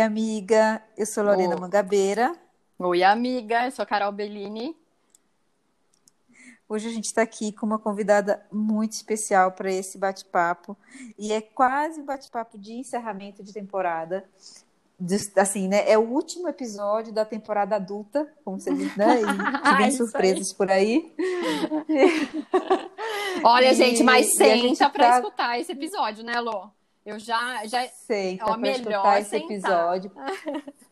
amiga. Eu sou Lorena Oi. Mangabeira. Oi, amiga. Eu sou Carol Bellini. Hoje a gente está aqui com uma convidada muito especial para esse bate-papo. E é quase um bate-papo de encerramento de temporada. Assim, né? É o último episódio da temporada adulta, como você diz, né? E vem aí. surpresas por aí. Olha, E- gente, mas gente senta tá- escutar esse episódio, né, Lô? Eu já, já... Senta É o para melhor escutar esse sentar. episódio.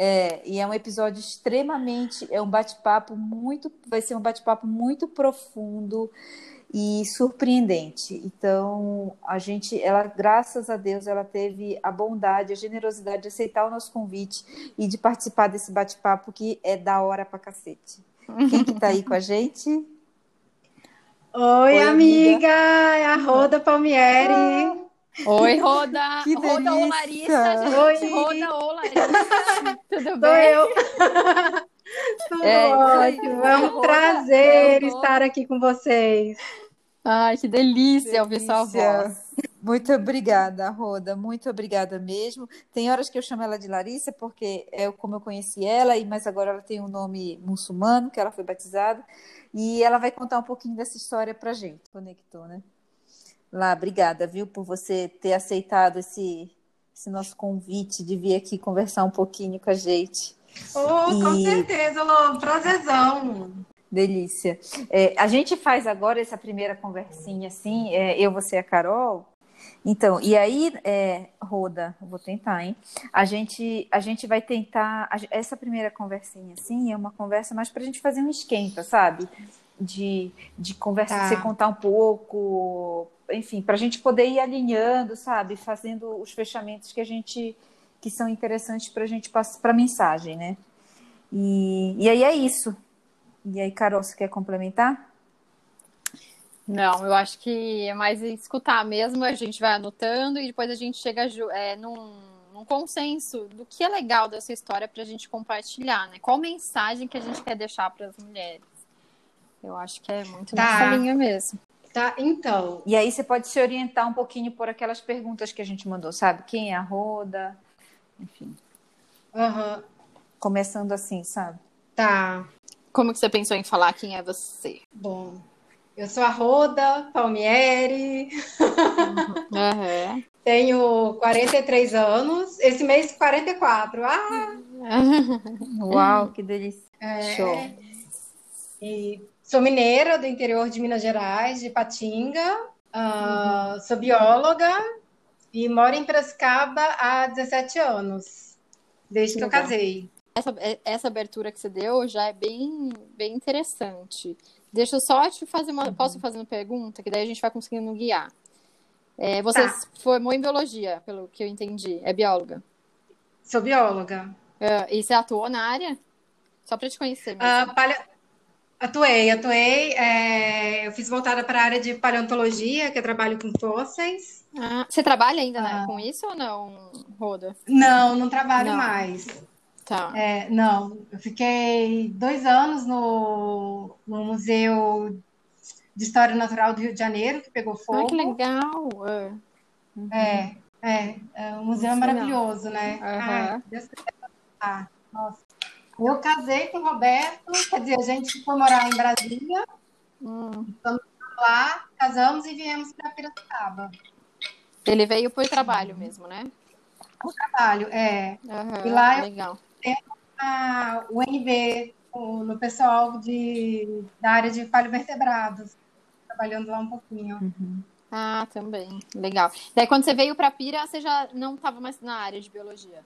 É, e é um episódio extremamente, é um bate-papo muito, vai ser um bate-papo muito profundo e surpreendente. Então, a gente, ela, graças a Deus, ela teve a bondade, a generosidade de aceitar o nosso convite e de participar desse bate-papo que é da hora pra cacete. Quem que tá aí com a gente? Oi, Oi, amiga. amiga, é a Roda Palmieri. Oi, Roda. Que Roda ou delícia. Larissa, gente. Oi. Roda ou Larissa. Tudo Sou bem? eu. Tudo É, isso aí. ótimo, é um Roda, prazer eu tô- estar aqui com vocês. Ai, que delícia ouvir sua Delícia. voz. Muito obrigada, Roda. Muito obrigada mesmo. Tem horas que eu chamo ela de Larissa, porque é como eu conheci ela, e mas agora ela tem um nome muçulmano, que ela foi batizada, e ela vai contar um pouquinho dessa história pra gente. Conectou, né? Lá, obrigada, viu, por você ter aceitado esse, esse nosso convite de vir aqui conversar um pouquinho com a gente. Oh, com E- certeza, Lô, prazerzão. Delícia. É, a gente faz agora essa primeira conversinha assim, é, eu, você e a Carol. Então, e aí, é, Roda, vou tentar, hein? A gente, a gente vai tentar. a essa primeira conversinha assim é uma conversa mais para a gente fazer um esquenta, sabe? De, de conversa, Tá. você contar um pouco, enfim, para a gente poder ir alinhando, sabe? Fazendo os fechamentos que a gente que são interessantes para a gente passar para a mensagem, né? E, e aí é isso. E aí, Carol, você quer complementar? Não, eu acho que é mais escutar mesmo, a gente vai anotando e depois a gente chega é, num, num consenso do que é legal dessa história para a gente compartilhar, né? Qual mensagem que a gente quer deixar para as mulheres? Eu acho que é muito Tá. nessa linha mesmo. Tá, então, E aí você pode se orientar um pouquinho por aquelas perguntas que a gente mandou, sabe? Quem é a Roda? Enfim, aham, começando assim, sabe? tá. Como que você pensou em falar quem é você? Bom, eu sou a Roda Palmieri, Aham. tenho 43 anos, esse mês 44. Ah, Uau, que delícia. É. Show. E sou mineira do interior de Minas Gerais, de Patinga. Ah, Sou bióloga e moro em Piracicaba há 17 anos, desde que eu casei. Essa, essa abertura que você deu já é bem, bem interessante. Deixa eu só te fazer uma. Posso fazer uma pergunta? Que daí a gente vai conseguindo guiar. É, você Tá. se formou em biologia, pelo que eu entendi. É bióloga. Sou bióloga. É, e você atuou na área? Só para te conhecer palea- Atuei, atuei. é, Eu fiz voltada para a área de paleontologia, que eu trabalho com fósseis. Ah, você trabalha ainda né, Ah. com isso ou não, Roda? Não, não trabalho Não. mais. Tá. É, não, eu fiquei dois anos no, no Museu de História Natural do Rio de Janeiro, que pegou Ah, fogo. que legal. É. É, é, é, o museu é maravilhoso, né? Aham. Ai, Deus voltar. Nossa. Eu casei com o Roberto, quer dizer, a gente foi morar em Brasília, Hum. lá, casamos e viemos para Piracicaba. Ele veio por trabalho mesmo, né? Trabalho, é, Aham, E lá eu- Legal. a UNB, o- no pessoal de, da área de paleovertebrados, trabalhando lá um pouquinho. Uhum. Ah, também. Legal. Daí, quando você veio para Pira, você já não estava mais na área de biologia.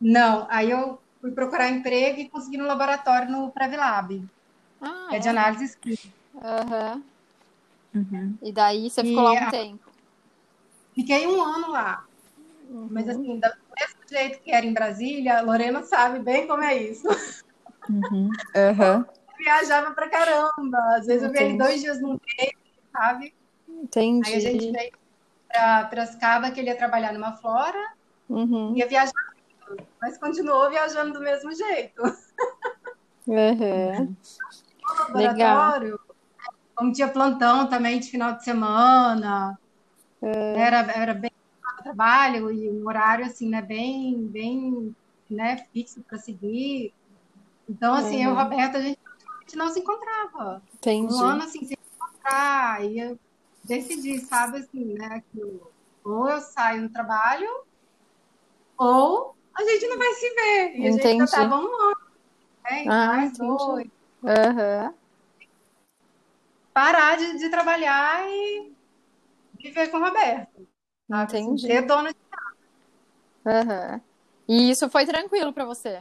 Não, aí eu fui procurar emprego e consegui no laboratório no Previlab, Ah, que é de é? análise química. Aham. Uhum. E daí você E ficou lá um tempo. Fiquei um ano lá. Mas assim, do mesmo jeito que era em Brasília, a Lorena sabe bem como é isso. Uhum. Eu viajava pra caramba. Às vezes eu Entendi. veio dois dias no mês, sabe? Entendi. Aí a gente veio pra Piracicaba, que ele ia trabalhar numa flora, Uhum. ia viajar, mas continuou viajando do mesmo jeito. Uhum. Legal. laboratório, como tinha plantão também de final de semana, era, era bem trabalho e um horário assim, né, bem, bem, né, fixo para seguir. Então, assim, uhum. eu e o Roberto, a gente, a gente não se encontrava. Entendi. Um ano assim, sem se encontrar. E eu decidi, sabe, assim, né, que ou eu saio do trabalho, ou a gente não vai se ver. E entendi. a gente já tava um ano, né? Ah, dois. Uhum. Parar de, de trabalhar e viver com o Roberto. Sabe? Assim, Entendi. Ser dona de casa. Uhum. E isso foi tranquilo para você?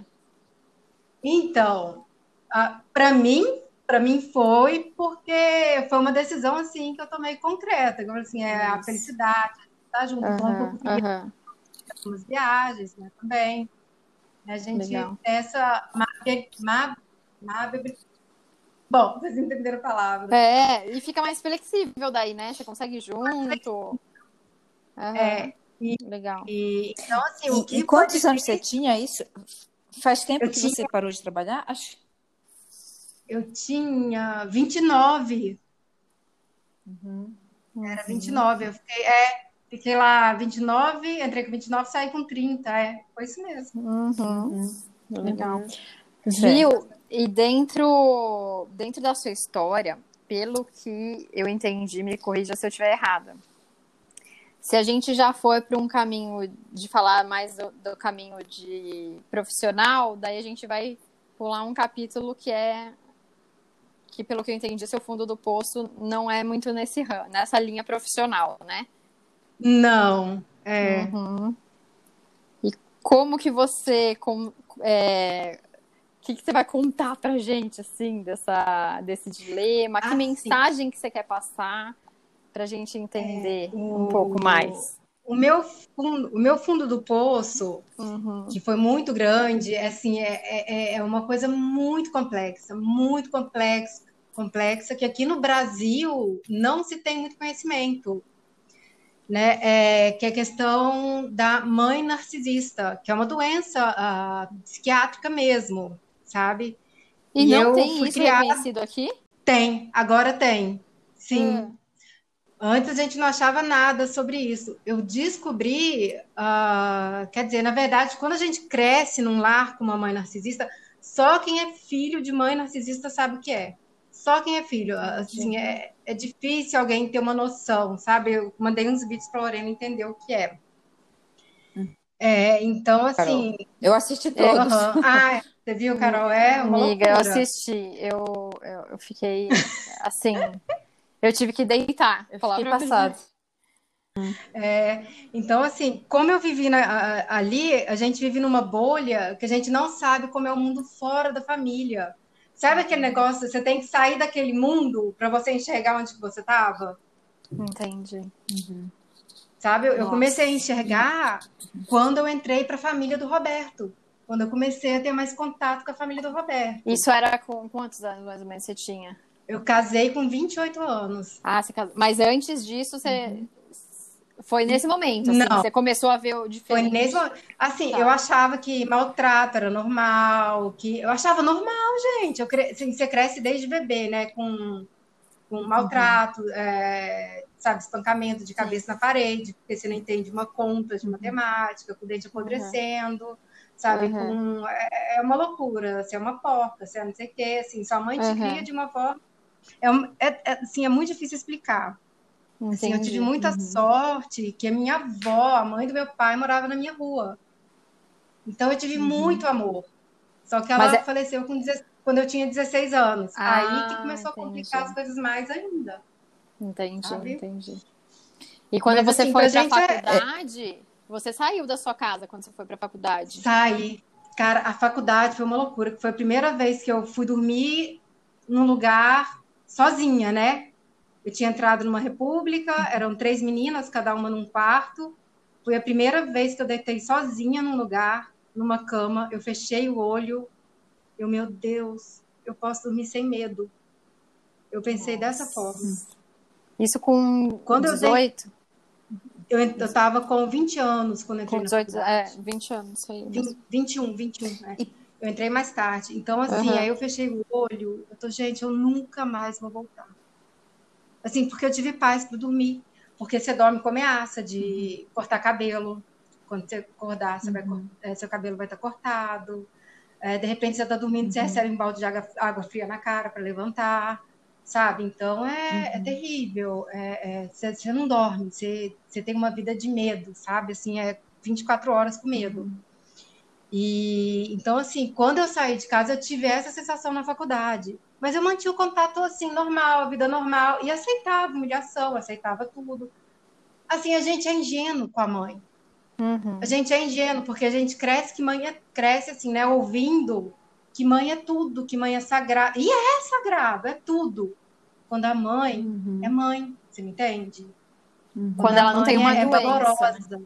Então, para mim, para mim foi porque foi uma decisão assim que eu tomei concreta, como assim, é a felicidade, estar tá junto uhum, com uhum. Algumas viagens, né, também. A gente Legal. essa Bom, vocês entenderam a palavra. É, e fica mais flexível daí, né? Você consegue junto. Uhum. É. E, Legal. E, então, assim, o que e quantos anos você tinha isso? Faz tempo eu que tinha... você parou de trabalhar? Acho. Eu tinha 29. Uhum. Era 29. Eu fiquei, é, fiquei lá 29, entrei com 29, saí com 30. É, foi isso mesmo. Uhum. Uhum. Legal. Viu? E dentro, dentro da sua história, pelo que eu entendi, me corrija se eu estiver errada. Se a gente já foi para um caminho de falar mais do, do, caminho de profissional, daí a gente vai pular um capítulo que é que pelo que eu entendi, seu fundo do poço não é muito nesse nessa linha profissional, né? Não, é. Uhum. E como que você com, é, que, que você vai contar pra gente, assim, dessa, desse dilema? Que ah, mensagem sim. que você quer passar pra gente entender é, o... um pouco mais? O meu fundo, o meu fundo do poço, uhum. que foi muito grande, é, assim, é, é, é uma coisa muito complexa, muito complexa, complexa, que aqui no Brasil não se tem muito conhecimento. Né, é, que é a questão da mãe narcisista, que é uma doença uh, psiquiátrica mesmo, sabe? E, e não tem isso criada... reconhecido aqui? Tem, agora tem. Sim. Hum. Antes a gente não achava nada sobre isso. Eu descobri, uh, quer dizer, na verdade, quando a gente cresce num lar com uma mãe narcisista, só quem é filho de mãe narcisista sabe o que é. Só quem é filho. Assim, é, é difícil alguém ter uma noção, sabe? Eu mandei uns vídeos para a Lorena entender o que é. É, então, assim. Carol, eu assisti todos. É, ah, você viu, Carol? É uma Amiga, loucura. eu assisti. Eu, eu, eu, fiquei assim. eu tive que deitar. Eu fiquei passado. É, então, assim, como eu vivi na, a, ali, a gente vive numa bolha que a gente não sabe como é o mundo fora da família. Sabe aquele negócio? Você tem que sair daquele mundo para você enxergar onde você estava? Entendi. Uhum. Sabe? Eu, eu comecei a enxergar quando eu entrei para a família do Roberto quando eu comecei a ter mais contato com a família do Roberto. Isso era com quantos anos mais ou menos você tinha? Eu casei com 28 anos. Ah, você casou. Mas antes disso, você. Uhum. Foi nesse momento, assim, Não. você começou a ver o diferente. Foi nesse Assim, tá. eu achava que maltrato era normal, que eu achava normal, gente. Eu cre... assim, você cresce desde bebê, né? Com, com maltrato, uhum. é... sabe, espancamento de cabeça Sim. na parede, porque você não entende uma conta de matemática, com o dente apodrecendo. Uhum sabe? Uhum. Com, é, é, uma loucura, você é uma porca, você é não sei o quê, assim, sua mãe te uhum. cria de uma forma. É, é, é, assim, é muito difícil explicar. Assim, eu tive muita uhum. sorte que a minha avó, a mãe do meu pai, morava na minha rua. Então eu tive uhum. muito amor. Só que ela é faleceu com quando eu tinha 16 anos. Ah, Aí que começou entendi. a complicar as coisas mais ainda. Entendi, sabe? entendi. E quando Mas, você assim, foi para a é, faculdade, você saiu da sua casa quando você foi para a faculdade? Saí. Cara, a faculdade foi uma loucura, foi a primeira vez que eu fui dormir num lugar sozinha, né? Eu tinha entrado numa república, eram três meninas, cada uma num quarto. Foi a primeira vez que eu deitei sozinha num lugar, numa cama. Eu fechei o olho. Eu, meu Deus, eu posso dormir sem medo. Eu pensei Nossa. dessa forma. Isso com Quando 18? Eu estava com 20 anos quando entrei com 18, é, 20 anos, aí. 20, 21, 21, né? Eu entrei mais tarde. Então, assim, uhum. aí eu fechei o olho. Eu tô, gente, eu nunca mais vou voltar. Assim, porque eu tive paz para dormir. porque você dorme com ameaça de cortar cabelo. Quando você acordar, você uhum. vai, é, seu cabelo vai estar cortado. É, de repente você está dormindo, uhum. você recebe um balde de água, água fria na cara para levantar, sabe? Então é, é uhum. é terrível. É, você, você, não dorme, você, você tem uma vida de medo, sabe? Assim, é 24 horas com medo. Uhum. E então, assim, quando eu saí de casa, eu tive essa sensação na faculdade. Mas eu mantinha o contato assim, normal, vida normal, e aceitava humilhação, aceitava tudo. Assim, a gente é ingênuo com a mãe. Uhum. A gente é ingênuo, porque a gente cresce que mãe é, cresce assim, né? Ouvindo que mãe é tudo, que mãe é sagrada. E é sagrado, é tudo. Quando a mãe uhum. é mãe, você me entende? Uhum. Quando, Quando ela não tem uma é, doença. É dolorosa.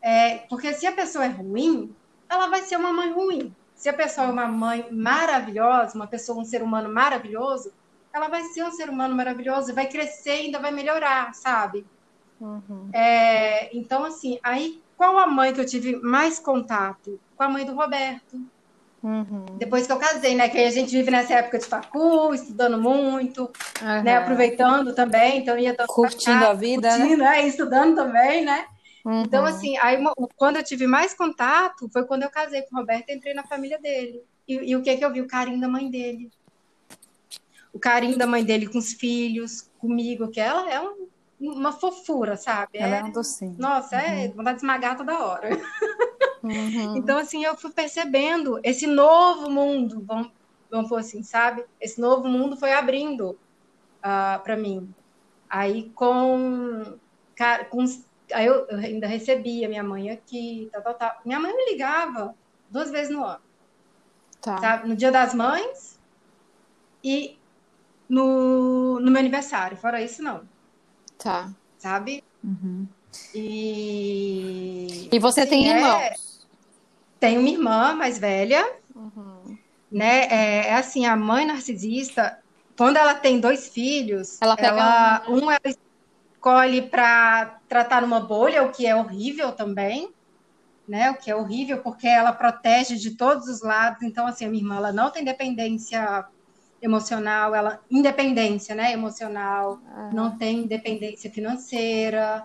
É, porque se a pessoa é ruim, ela vai ser uma mãe ruim. Se a pessoa é uma mãe maravilhosa, uma pessoa, um ser humano maravilhoso, ela vai ser um ser humano maravilhoso, vai crescer e ainda vai melhorar, sabe? Uhum. É, então, assim, aí qual a mãe que eu tive mais contato? Com a mãe do Roberto. Uhum. Depois que eu casei, né? Que aí a gente vive nessa época de facu, estudando muito, uhum. né? Aproveitando também, então ia curtindo cá, a vida, né? curtindo, né? estudando também, né? Uhum. Então, assim, aí quando eu tive mais contato foi quando eu casei com o Roberto e entrei na família dele. E, e o que que eu vi? O carinho da mãe dele. O carinho da mãe dele com os filhos, comigo, que ela é um, uma fofura, sabe? Ela é, é um docinho. Nossa, é uhum. vontade de esmagar toda hora. Uhum. Então, assim, eu fui percebendo esse novo mundo, vamos, vamos pôr assim, sabe? Esse novo mundo foi abrindo uh, ah, para mim. Aí, com, com Aí eu, eu ainda recebia minha mãe aqui, tal, tal, tal. Minha mãe me ligava duas vezes no ano. Tá. Sabe? No dia das mães e no, no meu aniversário. Fora isso, não. Tá. Sabe? Uhum. E... E você tem é... irmãos? Tenho uma irmã mais velha. Uhum. Né? É, é, assim, a mãe narcisista, quando ela tem dois filhos, ela, ela um, né? um ela escolhe para tratar numa bolha, o que é horrível também, né? O que é horrível porque ela protege de todos os lados. Então, assim, a minha irmã ela não tem dependência emocional, ela independência, né? Emocional, uhum. não tem independência financeira,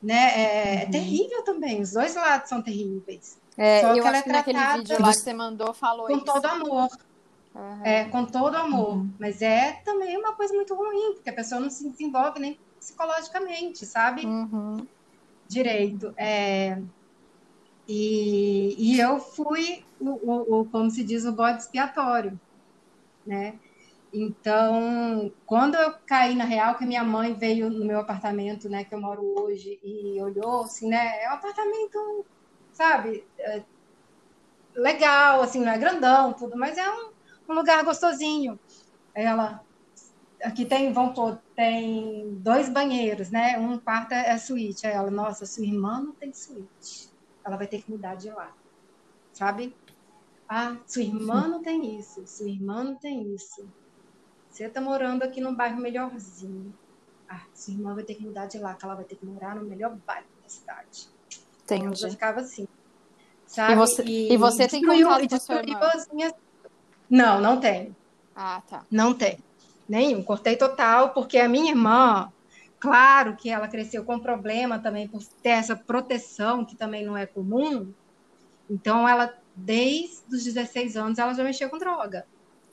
né? É, é uhum. é, terrível também. Os dois lados são terríveis. É, Só que ela é tratada vídeo lá que você mandou falou com isso. todo amor. Uhum. É, com todo amor. Uhum. Mas é também uma coisa muito ruim, porque a pessoa não se desenvolve nem psicologicamente, sabe? Uhum. Direito. É... E, e eu fui, o, o, o, como se diz, o bode expiatório, né? Então, quando eu caí na real, que minha mãe veio no meu apartamento, né, que eu moro hoje, e olhou, assim, né, é um apartamento, sabe, é legal, assim, não é grandão, tudo, mas é um, um lugar gostosinho. Ela, aqui tem, vamos pôr, tem dois banheiros, né? Um quarto é, é suíte. Aí ela, nossa, sua irmã não tem suíte. Ela vai ter que mudar de lá. Sabe? Ah, sua irmã não tem isso, sua irmã não tem isso. Você tá morando aqui num bairro melhorzinho. Ah, sua irmã vai ter que mudar de lá, que ela vai ter que morar no melhor bairro da cidade. Entendi. Então, eu ficava assim. Sabe? E você, e, e você tem contato com a sua irmã? Não, não tem. Ah, tá. Não tem. Nenhum, cortei total, porque a minha irmã, claro que ela cresceu com problema também por ter essa proteção, que também não é comum. Então, ela, desde os 16 anos, ela já mexeu com droga.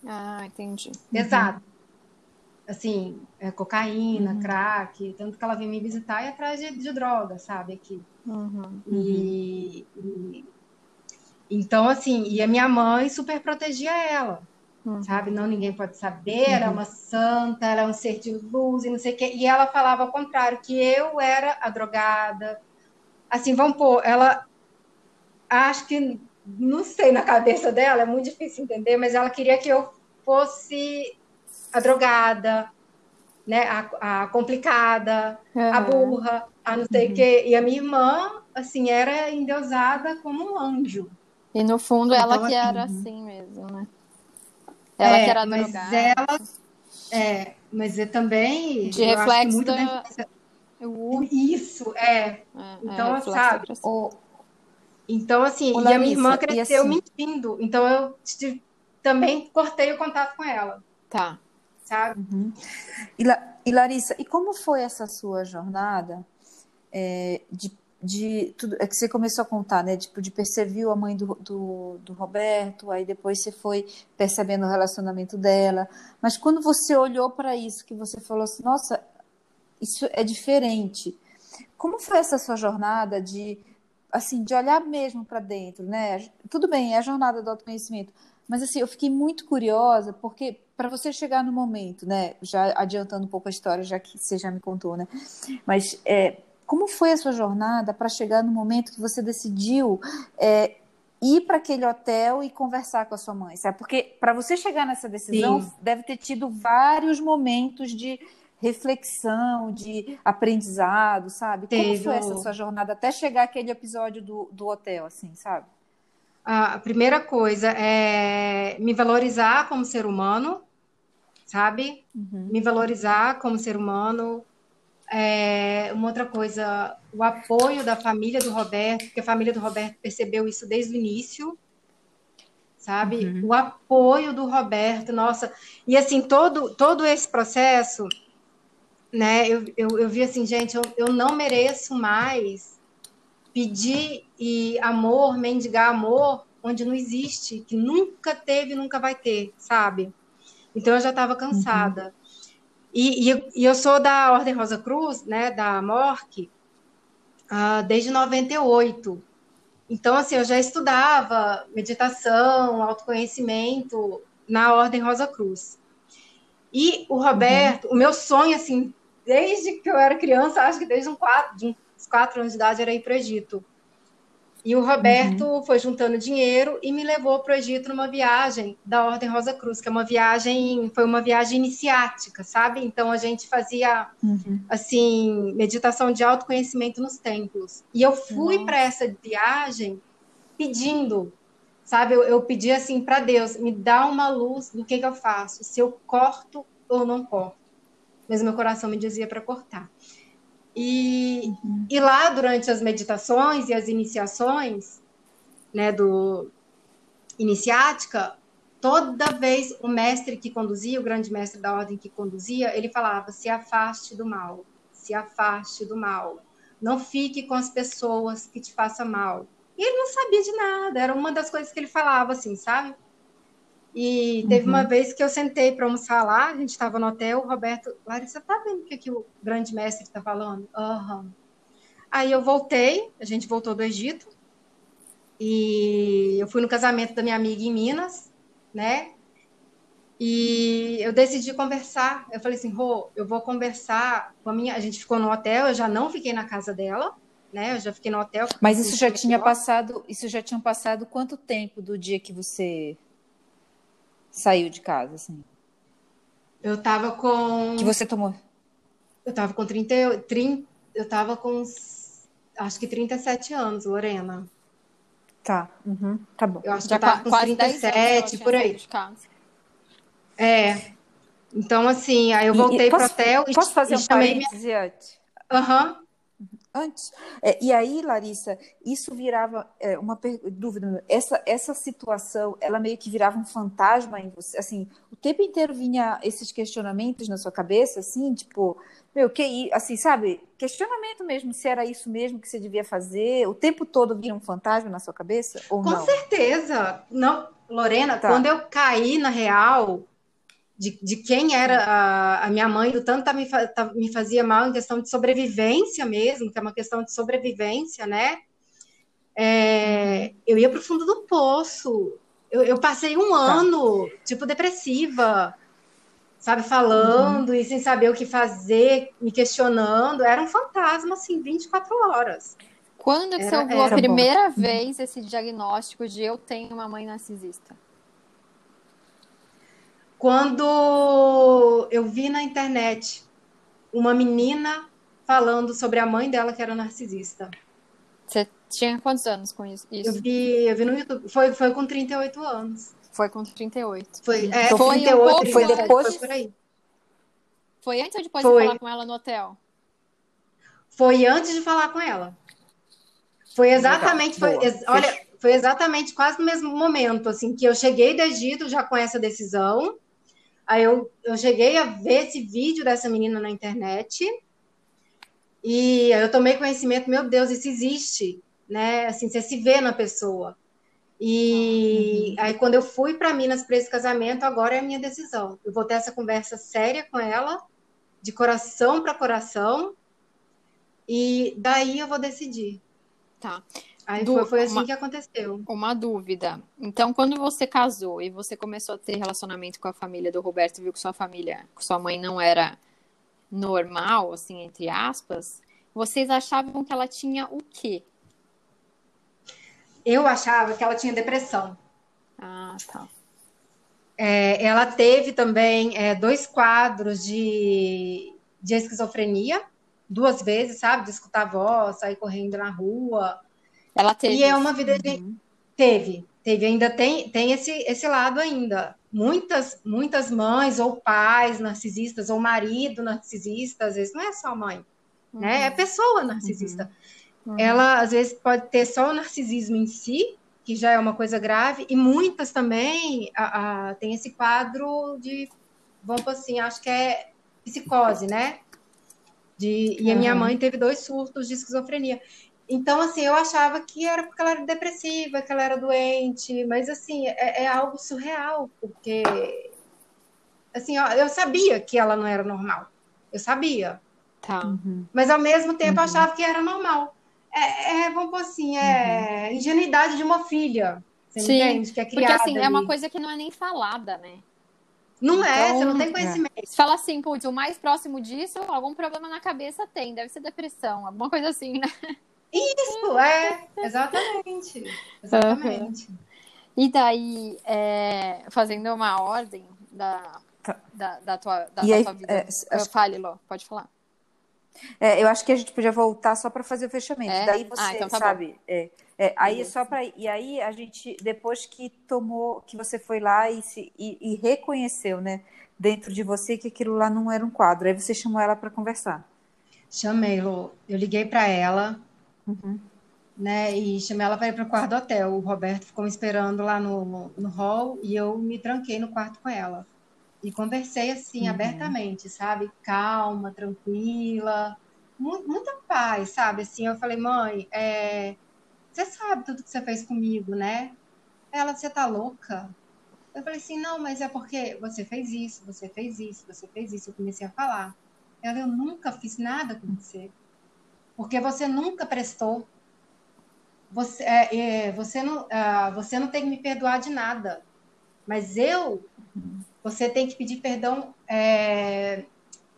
Ah, entendi. Exato. Uhum. Assim, é, cocaína, uhum. crack, tanto que ela vem me visitar e atrás de, de droga, sabe, aqui. Uhum. E, e, então, assim, e a minha mãe super protegia ela. Uhum. Sabe? Não, ninguém pode saber, uhum. ela é uma santa, ela é um ser de luz e não sei o quê. E ela falava ao contrário, que eu era a drogada. Assim, vamos pôr, ela acho que não sei na cabeça dela, é muito difícil entender, mas ela queria que eu fosse a drogada, né, a, a complicada, uhum. a burra, a não sei o uhum. quê. E a minha irmã, assim, era endeusada como um anjo. E no fundo então, ela que assim, era assim mesmo, né? Ela é, que era mas drogada. Ela, é, mas é também. De reflexo da... Isso, é. é, é então, é, sabe? O... Então, assim, e a minha irmã cresceu assim... mentindo. Então, eu também cortei o contato com ela. Tá. sabe? Uhum. E, La, e, Larissa, e como foi essa sua jornada é, de, de tudo é que você começou a contar, né? Tipo, de perceber a mãe do, do, do Roberto, aí depois você foi percebendo o relacionamento dela. Mas quando você olhou para isso, que você falou assim, nossa, isso é diferente. Como foi essa sua jornada de assim, de olhar mesmo para dentro, né? Tudo bem, é a jornada do autoconhecimento, mas assim, eu fiquei muito curiosa porque para você chegar no momento, né? Já adiantando um pouco a história, já que você já me contou, né? Mas é, como foi a sua jornada para chegar no momento que você decidiu é, ir para aquele hotel e conversar com a sua mãe, sabe? Porque para você chegar nessa decisão, Sim. deve ter tido vários momentos de reflexão, de aprendizado, sabe? Teve. Como foi essa sua jornada até chegar aquele episódio do, do hotel, assim, sabe? A primeira coisa é me valorizar como ser humano, sabe? Uhum. Me valorizar como ser humano. É, uma outra coisa, o apoio da família do Roberto, porque a família do Roberto percebeu isso desde o início, sabe? Uhum. O apoio do Roberto, nossa. E assim, todo, todo esse processo né? Eu, eu, eu vi assim, gente, eu, eu não mereço mais pedir e amor, mendigar amor, onde não existe, que nunca teve, nunca vai ter, sabe? Então eu já estava cansada. Uhum. E, e, eu sou da Ordem Rosa Cruz, né, da MORC, uh, desde 98. Então, assim, eu já estudava meditação, autoconhecimento na Ordem Rosa Cruz. E o Roberto, uhum. o meu sonho, assim, desde que eu era criança, acho que desde um quatro, de uns quatro anos de idade, era ir para o Egito. E o Roberto uhum. foi juntando dinheiro e me levou para o Egito numa viagem da Ordem Rosa Cruz, que é uma viagem, foi uma viagem iniciática, sabe? Então a gente fazia uhum. assim, meditação de autoconhecimento nos templos. E eu fui para essa viagem pedindo, sabe? Eu, eu pedi assim para Deus, me dá uma luz do que, que eu faço, se eu corto ou não corto mas meu coração me dizia para cortar. E, uhum. e lá, durante as meditações e as iniciações, né, do iniciática, toda vez o mestre que conduzia, o grande mestre da ordem que conduzia, ele falava: se afaste do mal, se afaste do mal, não fique com as pessoas que te façam mal. E ele não sabia de nada, era uma das coisas que ele falava, assim, sabe? E teve uhum. uma vez que eu sentei para almoçar lá, a gente estava no hotel, o Roberto, Larissa, tá vendo o que, que o grande mestre está falando? Uhum. Aí eu voltei, a gente voltou do Egito, e eu fui no casamento da minha amiga em Minas, né? E eu decidi conversar. Eu falei assim, Rô, eu vou conversar com a minha. A gente ficou no hotel, eu já não fiquei na casa dela, né? Eu já fiquei no hotel. Mas isso já tinha passado, isso já tinha passado quanto tempo do dia que você saiu de casa, assim? Eu tava com. Que você tomou? Eu tava com 30. 30 eu tava com. Acho que 37 anos, Lorena. Tá, uhum, tá bom. Eu acho Já que eu tava com 37, por aí. De casa. É. Então, assim, aí eu voltei e, posso, pro hotel e Posso fazer e um parêntese antes? Aham. Uhum antes. É, e aí, Larissa, isso virava é, uma dúvida. Essa, essa situação, ela meio que virava um fantasma em você. Assim, o tempo inteiro vinha esses questionamentos na sua cabeça, assim, tipo, meu, que assim, sabe? Questionamento mesmo, se era isso mesmo que você devia fazer. O tempo todo vinha um fantasma na sua cabeça? Ou Com não? certeza. Não, Lorena, tá. quando eu caí na real, de, de quem era a, a, minha mãe, do tanto tá me, tá, me fazia mal em questão de sobrevivência mesmo, que é uma questão de sobrevivência, né? É, eu ia para o fundo do poço. Eu, eu passei um tá. ano, tipo, depressiva, sabe, falando uhum. e sem saber o que fazer, me questionando. Era um fantasma, assim, 24 horas. Quando que era, você ouviu a primeira bom. vez esse diagnóstico de eu tenho uma mãe narcisista? Quando eu vi na internet uma menina falando sobre a mãe dela que era narcisista. Você tinha quantos anos com isso? Eu vi, eu vi no YouTube. Foi, foi com 38 anos. Foi com 38. Foi, é, então, foi 38, um 37, foi depois? Foi por aí. Foi antes ou depois foi. de falar com ela no hotel? Foi antes de falar com ela. Foi exatamente, foi, ex, olha, foi exatamente quase no mesmo momento, assim, que eu cheguei do Egito já com essa decisão, Aí eu, eu cheguei a ver esse vídeo dessa menina na internet e eu tomei conhecimento, meu Deus, isso existe, né? Assim, você se vê na pessoa. E uhum. aí, quando eu fui para Minas para esse casamento, agora é a minha decisão. Eu vou ter essa conversa séria com ela, de coração para coração, e daí eu vou decidir. Tá. Aí foi, foi, assim uma, que aconteceu. Uma dúvida. Então, quando você casou e você começou a ter relacionamento com a família do Roberto, viu que sua família, que sua mãe não era normal, assim, entre aspas, vocês achavam que ela tinha o quê? Eu achava que ela tinha depressão. Ah, tá. É, ela teve também é, dois quadros de, de esquizofrenia, duas vezes, sabe? De escutar voz, sair correndo na rua. Ela teve. E é uma vida de... Uhum. Teve, teve, ainda tem, tem esse, esse lado ainda. Muitas, muitas mães ou pais narcisistas, ou marido narcisista, às vezes não é só mãe, uhum. né? É uhum. pessoa narcisista. Uhum. Ela, às vezes, pode ter só o narcisismo em si, que já é uma coisa grave, e muitas também a, a, tem esse quadro de, vamos assim, acho que é psicose, né? De, e a minha mãe teve dois surtos de esquizofrenia. Então, assim, eu achava que era porque ela era depressiva, que ela era doente, mas, assim, é, é algo surreal, porque, assim, eu sabia que ela não era normal. Eu sabia. Tá. Uhum. Mas, ao mesmo tempo, uhum. achava que era normal. É, é vamos pôr assim, é uhum. ingenuidade de uma filha. Você Sim, entende? Que é criada porque, assim, ali. é uma coisa que não é nem falada, né? Não então, é, você não tem então, conhecimento. É. Você fala assim, putz, o mais próximo disso, algum problema na cabeça tem, deve ser depressão, alguma coisa assim, né? Isso, é, exatamente. Exatamente. Uhum. E daí, é, fazendo uma ordem da, tá. da, da, tua, da, aí, tua vida. É, acho... Fale, Ló, pode falar. É, eu acho que a gente podia voltar só para fazer o fechamento. É? Daí você ah, então tá sabe. É, é, aí só para e aí a gente depois que tomou, que você foi lá e, se, e, e, reconheceu, né, dentro de você que aquilo lá não era um quadro. Aí você chamou ela para conversar. Chamei, Lu. Eu liguei para ela Uhum. Né, e chamei ela para ir para o quarto do hotel. O Roberto ficou me esperando lá no, no hall e eu me tranquei no quarto com ela. E conversei assim, uhum. abertamente, sabe? Calma, tranquila, muita paz, sabe? Assim, eu falei, mãe, é... você sabe tudo que você fez comigo, né? Ela, você tá louca? Eu falei assim, não, mas é porque você fez isso, você fez isso, você fez isso. Eu comecei a falar. Ela, eu nunca fiz nada com você porque você nunca prestou. Você, é, é, você, não, uh, você não tem que me perdoar de nada, mas eu, você tem que pedir perdão. É,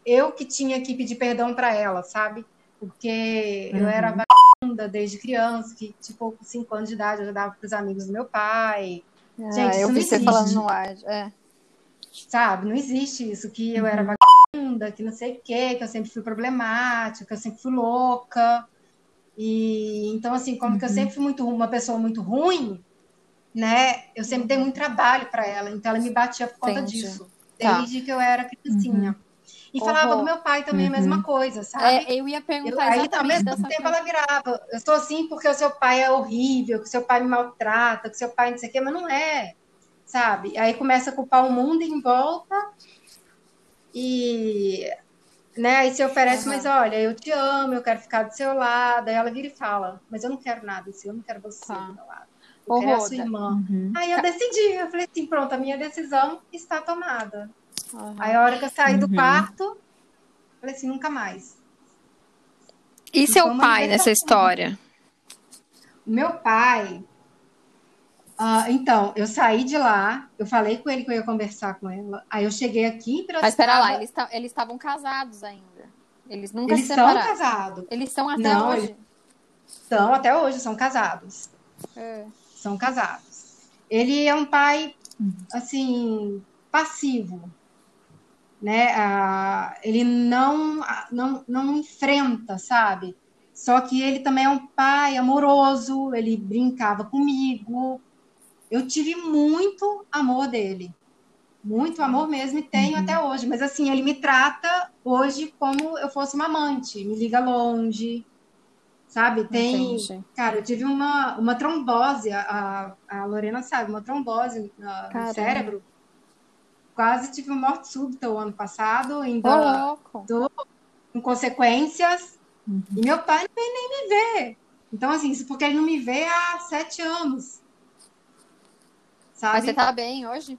eu que tinha que pedir perdão para ela, sabe? Porque uhum. eu era vagabunda desde criança, que, tipo, com 5 anos de idade eu dava para os amigos do meu pai. Ah, Gente, eu vi você falando no ar. É. Sabe? Não existe isso, que eu era que não sei o quê, que eu sempre fui problemática, que eu sempre fui louca. E então, assim, como uhum. que eu uhum. sempre fui muito uma pessoa muito ruim, né? Eu sempre dei muito trabalho para ela, então ela me batia por conta Entendi. disso, tá. desde que eu era criancinha. Uhum. E falava do meu pai também uhum. a mesma coisa, sabe? É, eu ia perguntar eu, Aí, ao mesmo tempo, coisa. ela virava. Eu estou assim porque o seu pai é horrível, que o seu pai me maltrata, que o seu pai não sei o quê, mas não é, sabe? Aí começa a culpar o mundo em volta e né, aí se oferece, uhum. mas olha, eu te amo, eu quero ficar do seu lado. Aí ela vira e fala, mas eu não quero nada assim, eu não quero você tá. do meu lado. Eu Ô, quero Roda. a sua irmã. Uhum. Aí eu decidi, eu falei assim, pronto, a minha decisão está tomada. Uhum. Aí a hora que eu saí do uhum. quarto, eu falei assim, nunca mais. E então, seu pai nessa história? Meu pai, Uh, então, eu saí de lá, eu falei com ele que eu ia conversar com ela. Aí eu cheguei aqui em Piracicaba. Mas espera lá, eles, estavam casados ainda. Eles nunca eles se separaram. Eles estão casados. Eles estão até Não, hoje? Estão até hoje, são casados. É. São casados. Ele é um pai, assim, passivo. Né? Ah, ele não, não, não enfrenta, sabe? Só que ele também é um pai amoroso, ele brincava comigo, eu tive muito amor dele. Muito amor mesmo, e tenho uhum. até hoje. Mas assim, ele me trata hoje como eu fosse uma amante, me liga longe, sabe? Tem. Entendi. Cara, eu tive uma, uma trombose, a, a Lorena sabe, uma trombose no cérebro. quase tive uma morte súbita o ano passado, ainda oh, tô com consequências. Uhum. E meu pai não vem nem me ver. Então, assim, isso porque ele não me vê há sete anos. Sabe? Mas você tá bem hoje?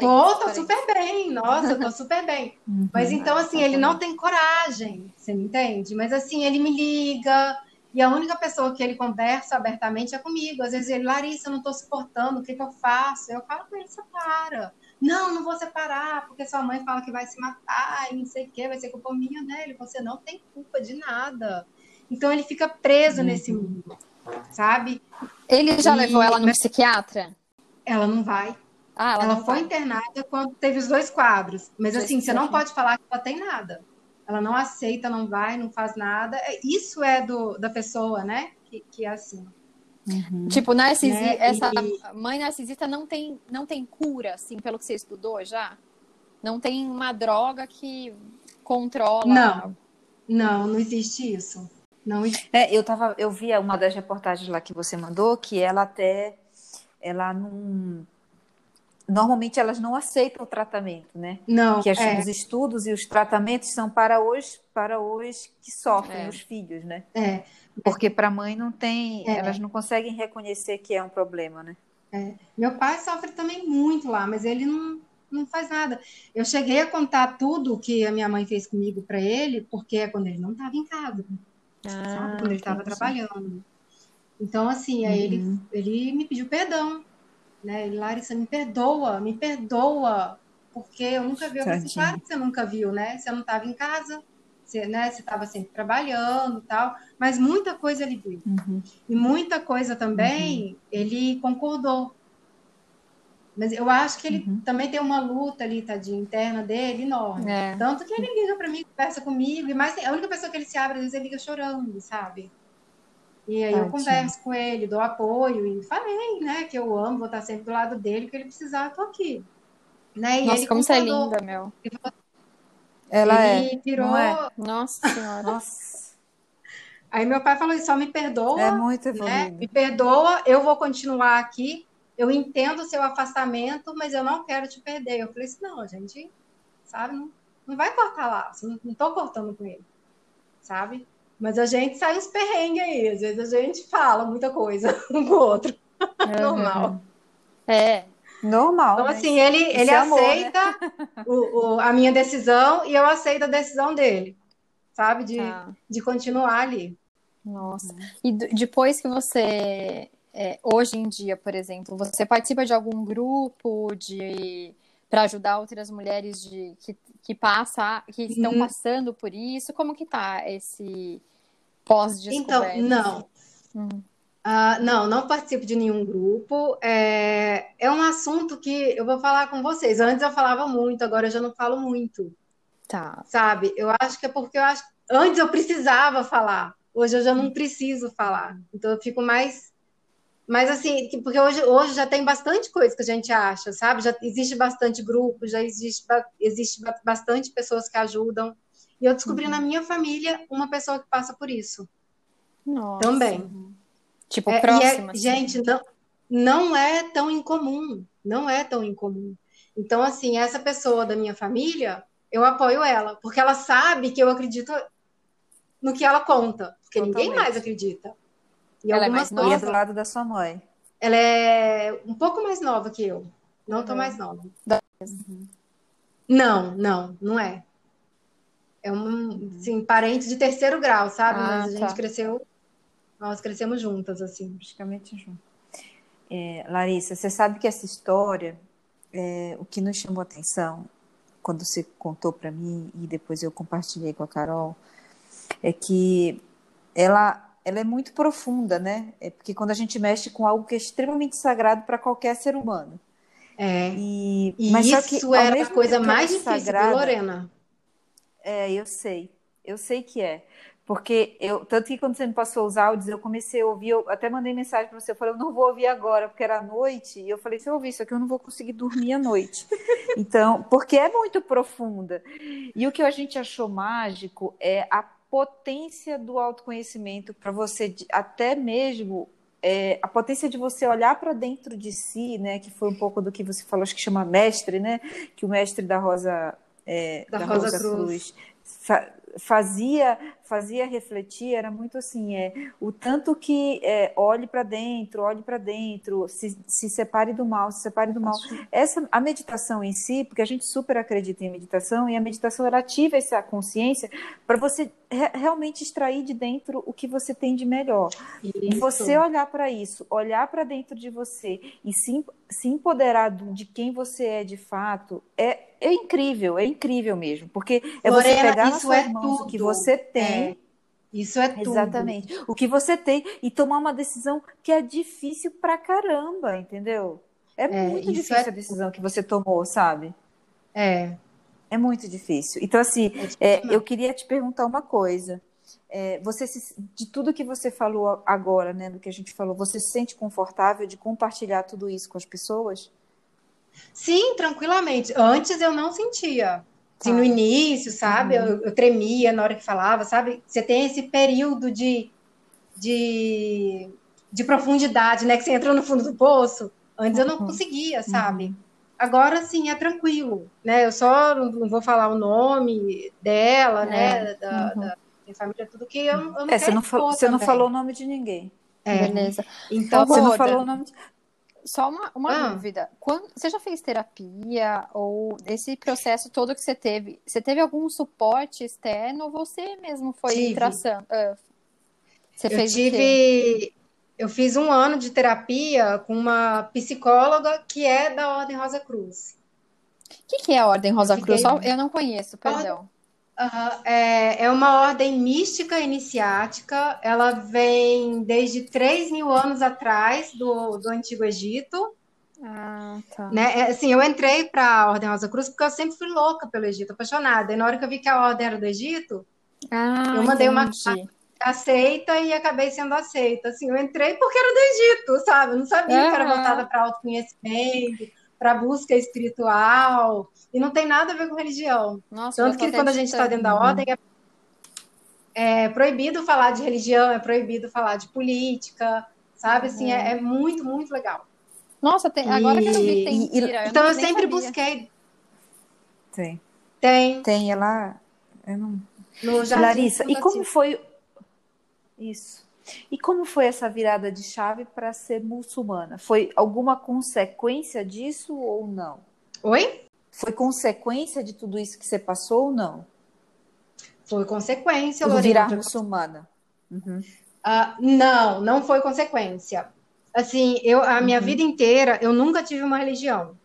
Tô, tô super bem. Nossa, tô super bem. Uhum. Mas então, assim, ele não tem coragem, você me entende? Mas, assim, ele me liga, e a única pessoa que ele conversa abertamente é comigo. Às vezes ele, Larissa, eu não estou suportando, o que, que eu faço? Eu falo com ele, separa. Não, não vou separar, porque sua mãe fala que vai se matar e não sei o quê, vai ser culpa minha dele. Você não tem culpa de nada. Então ele fica preso uhum. nesse mundo, sabe? Ele já e... levou ela no psiquiatra? Ela não vai. Ah, ela, ela foi vai. internada quando teve os dois quadros. Mas assim, você não pode falar que ela tem nada ela não aceita, não vai, não faz nada. É, isso é do, da pessoa, né? Que, que é assim. Uhum. Tipo, narcisi né? essa e... mãe narcisista não tem, não tem cura, assim, pelo que você estudou já? Não tem uma droga que controla. Não, não, não existe isso. Não existe. É, eu tava, eu vi uma das reportagens lá que você mandou que ela até ela não normalmente elas não aceitam o tratamento, né? Não. Que as, é. os estudos e os tratamentos são para os para os que sofrem, é. os filhos, né? É. Porque para a mãe não tem, é. elas não conseguem reconhecer que é um problema, né? É. Meu pai sofre também muito lá, mas ele não, não faz nada. Eu cheguei a contar tudo que a minha mãe fez comigo para ele, porque é quando ele não estava em casa, ah, sabe? Quando ele estava trabalhando. Então, assim, aí uhum. ele, ele me pediu perdão né? E Larissa, me perdoa, me perdoa, porque eu nunca vi. Falei assim, claro que você nunca viu, né? Você não estava em casa, você né, estava sempre trabalhando tal, mas muita coisa ele viu. Uhum. E muita coisa também uhum. ele concordou. Mas eu acho que ele uhum. também tem uma luta ali, tadinha, interna dele, enorme. É. Tanto que ele liga para mim, conversa comigo, e mais a única pessoa que ele se abre, às vezes, ele liga chorando, sabe? E aí eu converso com ele, dou apoio e falei, né, que eu amo, vou estar sempre do lado dele, que ele precisar, eu tô aqui. Né? E Nossa, como você é linda, meu. Ela ele é. Virou... É? Nossa senhora. Nossa. Aí meu pai falou, só me perdoa. É muito evoluído. Né? Me perdoa, eu vou continuar aqui. Eu entendo o seu afastamento, mas eu não quero te perder. Eu falei assim, não, a gente, sabe, não, não vai cortar lá. Não, não tô cortando com ele, sabe? Mas a gente sai uns perrengues aí, às vezes a gente fala muita coisa um com o outro. Uhum. Normal. É. Normal. Então, assim, ele, ele é aceita amor, né? o, o, a minha decisão e eu aceito a decisão dele, sabe? De, tá. de continuar ali. Nossa. E depois que você, é, hoje em dia, por exemplo, você participa de algum grupo de para ajudar outras mulheres de, que, que, passa, que estão uhum. passando por isso? Como que tá esse pós-descoberta? Então, não. Hum. Uh, não, não participo de nenhum grupo. É, é um assunto que eu vou falar com vocês. Antes eu falava muito, agora eu já não falo muito. Tá. Sabe? Eu acho que é porque eu acho. Antes eu precisava falar. Hoje eu já não preciso falar. Então eu fico mais. Mas assim, porque hoje, hoje já tem bastante coisa que a gente acha, sabe? Já existe bastante grupo, já existe, existe bastante pessoas que ajudam. E eu descobri uhum. na minha família uma pessoa que passa por isso. Nossa. Também. Tipo, é, próxima. É, assim. Gente, não, não é tão incomum. Não é tão incomum. Então, assim, essa pessoa da minha família, eu apoio ela, porque ela sabe que eu acredito no que ela conta, porque Totalmente. ninguém mais acredita. E ela é mais coisas, do lado da sua mãe. Ela é um pouco mais nova que eu. Não uhum. tô mais nova. Uhum. Não, não, não é é um assim, parente de terceiro grau, sabe? Ah, Mas a tá. gente cresceu, nós crescemos juntas, assim. Praticamente juntas. É, Larissa, você sabe que essa história, é, o que nos chamou a atenção, quando você contou para mim e depois eu compartilhei com a Carol, é que ela, ela é muito profunda, né? É porque quando a gente mexe com algo que é extremamente sagrado para qualquer ser humano. É. E, e mas isso que, era a coisa mais é difícil, sagrada, Lorena? É, eu sei. Eu sei que é. Porque eu, tanto que quando você me passou os áudios, eu comecei a ouvir, eu até mandei mensagem para você, eu falei, eu não vou ouvir agora, porque era noite, e eu falei, se eu ouvir isso aqui, eu não vou conseguir dormir à noite. Então, porque é muito profunda. E o que a gente achou mágico é a potência do autoconhecimento para você até mesmo é, a potência de você olhar para dentro de si, né? Que foi um pouco do que você falou, acho que chama mestre, né? Que o mestre da Rosa, é, da, da, Rosa, Rosa Cruz, Cruz fazia fazia refletir era muito assim é o tanto que é, olhe para dentro olhe para dentro se, se separe do mal se separe do mal essa a meditação em si porque a gente super acredita em meditação e a meditação ela ativa essa consciência para você re, realmente extrair de dentro o que você tem de melhor isso. e você olhar para isso olhar para dentro de você e se, se empoderar de quem você é de fato é é incrível, é incrível mesmo, porque é Lorena, você pegar nas suas é mãos tudo. o que você tem. É, isso é tudo. Exatamente. O que você tem e tomar uma decisão que é difícil pra caramba, entendeu? É, é muito difícil é... a decisão que você tomou, sabe? É. É muito difícil. Então, assim, é, é eu queria te perguntar uma coisa. É, você se, de tudo que você falou agora, né, do que a gente falou, você se sente confortável de compartilhar tudo isso com as pessoas? Sim, tranquilamente. Antes eu não sentia. Assim, no início, sabe? Uhum. Eu, eu, tremia na hora que falava, sabe? Você tem esse período de, de, de profundidade, né? Que você entra no fundo do poço. Antes eu não uhum. conseguia, sabe? Uhum. Agora sim é tranquilo, né? Eu só não vou falar o nome dela, né? é. né? Da, uhum. da minha família, tudo que eu, eu não é, Você não, falou, você não falou o nome de ninguém. É. Beleza. Então, você não falou o nome de... Só uma, uma ah. dúvida. Quando, você já fez terapia ou esse processo todo que você teve? Você teve algum suporte externo ou você mesmo foi tive. traçando? Uh, você eu fez tive. Eu fiz um ano de terapia com uma psicóloga que é da Ordem Rosa Cruz. O que, que é a Ordem Rosa Cruz? Só, eu não conheço, perdão. Uhum. É, é uma ordem mística iniciática. Ela vem desde 3 mil anos atrás do, do Antigo Egito. Ah, tá. Né? É, assim, eu entrei para a Ordem Rosa Cruz porque eu sempre fui louca pelo Egito, apaixonada. E na hora que eu vi que a ordem era do Egito, ah, eu mandei entendi. uma aceita e acabei sendo aceita. Assim, eu entrei porque era do Egito, sabe? Eu não sabia uhum. que era voltada para autoconhecimento, para busca espiritual. E não tem nada a ver com religião. Nossa, Tanto que quando a gente está dentro da ordem, é, é, proibido falar de religião, é proibido falar de política, sabe? Assim, é, é muito, muito legal. Nossa, tem, agora e, que eu vi que tem. Tira, então eu sempre sabia. busquei. Tem. Tem. Tem, ela. Eu não... No Larissa, e como foi. Isso. E como foi essa virada de chave para ser muçulmana? Foi alguma consequência disso ou não? Oi? Foi consequência de tudo isso que você passou ou não? Foi consequência, Lorena. Virar muçulmana. Uhum. Uh, não, não foi consequência. Assim, eu a minha uhum. vida inteira eu nunca tive uma religião.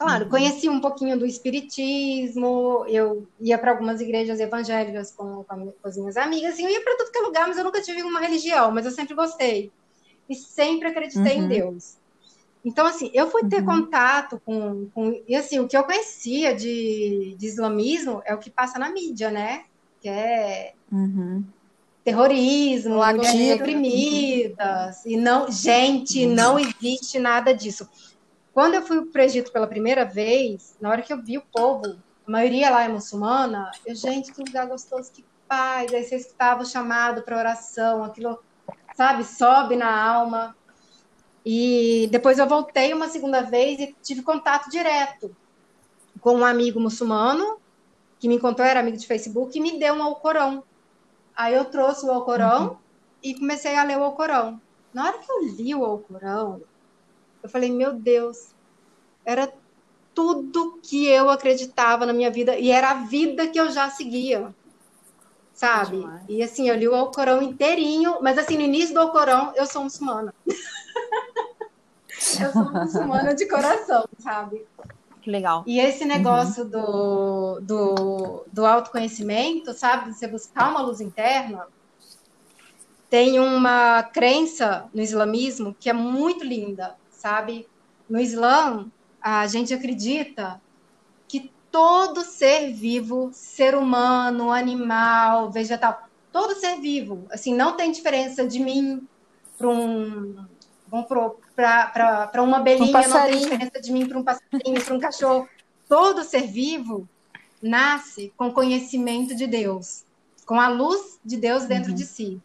Claro, uhum. conheci um pouquinho do espiritismo, eu ia para algumas igrejas evangélicas com, com, as minhas amigas, assim, eu ia para todo que é lugar, mas eu nunca tive uma religião, mas eu sempre gostei. E sempre acreditei em uhum. Deus. Então, assim, eu fui ter uhum. contato com, com. E assim, o que eu conhecia de, de islamismo é o que passa na mídia, né? Que é uhum. terrorismo, de oprimidas. E não, gente, uhum. não existe nada disso. Quando eu fui para o Egito pela primeira vez, na hora que eu vi o povo, a maioria lá é muçulmana, eu, gente, que lugar gostoso, que paz. Aí você escutava o chamado para oração, aquilo, sabe, sobe na alma. E depois eu voltei uma segunda vez e tive contato direto com um amigo muçulmano que me encontrou, era amigo de Facebook, e me deu um Alcorão. Aí eu trouxe o Alcorão uhum. e comecei a ler o Alcorão. Na hora que eu li o Alcorão, eu falei, meu Deus, era tudo que eu acreditava na minha vida e era a vida que eu já seguia. Sabe? E assim, eu li o Alcorão inteirinho, mas assim, no início do Alcorão, eu sou muçulmana. eu sou muçulmana de coração, sabe? Que legal. E esse negócio uhum. do, do, do autoconhecimento, sabe? Você buscar uma luz interna. Tem uma crença no islamismo que é muito linda, sabe? No Islã, a gente acredita que todo ser vivo, ser humano, animal, vegetal, todo ser vivo, assim, não tem diferença de mim para um para uma abelhinha, um não tem diferença de mim para um passarinho, para um cachorro. Todo ser vivo nasce com conhecimento de Deus, com a luz de Deus dentro uhum. de si.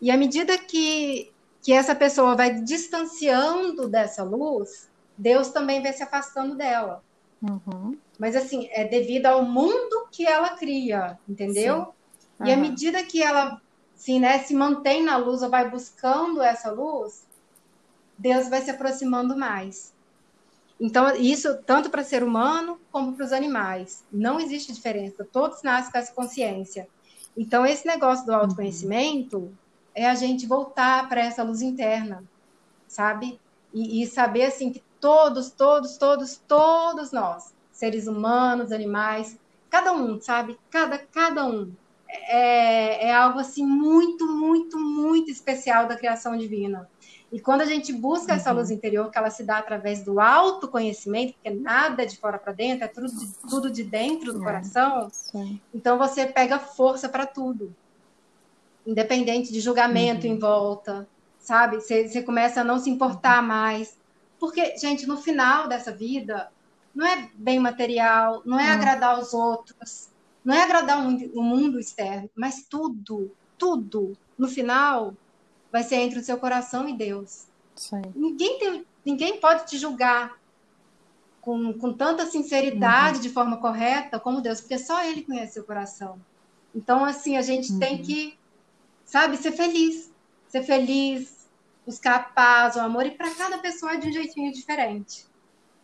E à medida que que essa pessoa vai distanciando dessa luz, Deus também vai se afastando dela. Uhum. Mas assim, é devido ao mundo que ela cria, entendeu? Uhum. E à medida que ela assim, né, se mantém na luz ou vai buscando essa luz, Deus vai se aproximando mais. Então, isso tanto para ser humano como para os animais. Não existe diferença. Todos nascem com essa consciência. Então, esse negócio do uhum. autoconhecimento uhum. É a gente voltar para essa luz interna, sabe? E, e, saber, assim, que todos, todos, todos, todos nós, seres humanos, animais, cada um, sabe? Cada, cada um. É, é algo, assim, muito, muito, muito especial da criação divina. E quando a gente busca uhum. essa luz interior, que ela se dá através do autoconhecimento, porque nada é de fora para dentro, é tudo de, tudo de dentro do é. coração, Sim. então você pega força para tudo. Independente de julgamento uhum. em volta, sabe? Você, começa a não se importar uhum. mais. Porque, gente, no final dessa vida, não é bem material, não é agradar os outros, não é agradar o mundo, externo, mas tudo, tudo, no final, vai ser entre o seu coração e Deus. Sim. Ninguém, tem, ninguém pode te julgar com, com tanta sinceridade, uhum. de forma correta, como Deus, porque só Ele conhece o coração. Então, assim, a gente uhum. tem que, sabe, ser feliz. Ser feliz, buscar a paz, o amor, e para cada pessoa é de um jeitinho diferente.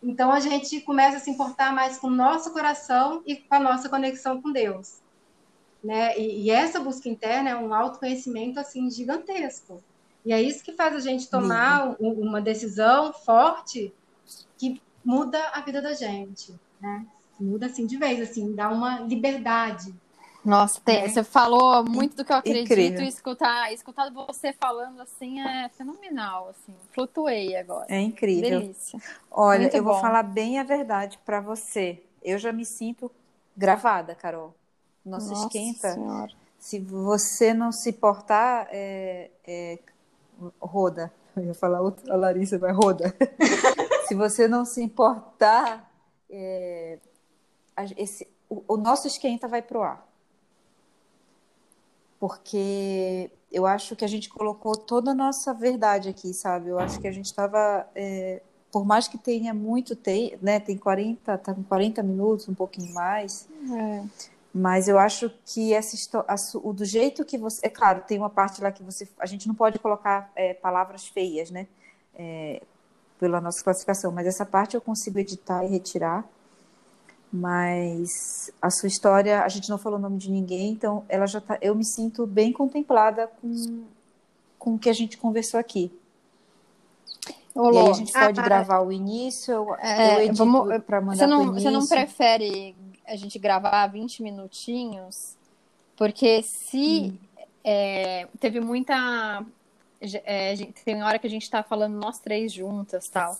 Então, a gente começa a se importar mais com o nosso coração e com a nossa conexão com Deus né? E, e, essa busca interna é um autoconhecimento assim gigantesco. E é isso que faz a gente tomar um, uma decisão forte que muda a vida da gente, né? Muda assim de vez, assim, dá uma liberdade. Nossa, tem, né? você falou muito do que eu acredito Incrível. e escutar, escutar você falando assim é fenomenal, assim. Flutuei agora. É incrível. Delícia. Olha, muito eu bom. vou falar bem a verdade para você. Eu já me sinto gravada, Carol. Nossa, Nossa esquenta. Senhora. Se você não se portar, é, é, roda. Eu ia falar outra, a Larissa vai roda. se você não se importar, é, esse, o, o, nosso esquenta vai pro ar. Porque eu acho que a gente colocou toda a nossa verdade aqui, sabe? Eu acho que a gente estava. É, por mais que tenha muito tempo, né? Tem 40, tá com 40 minutos, um pouquinho mais. É. Mas eu acho que essa história, o do jeito que você, é claro, tem uma parte lá que você, a gente não pode colocar é, palavras feias, né? É, pela nossa classificação, mas essa parte eu consigo editar e retirar. Mas a sua história, a gente não falou o nome de ninguém, então ela já tá, eu me sinto bem contemplada com, com o que a gente conversou aqui. Olô. E aí a gente pode ah, gravar o início, eu, é, eu edito para mandar você não, Você não prefere a gente gravar 20 minutinhos, porque se hum. é, teve muita. É, tem hora que a gente está falando nós três juntas tal.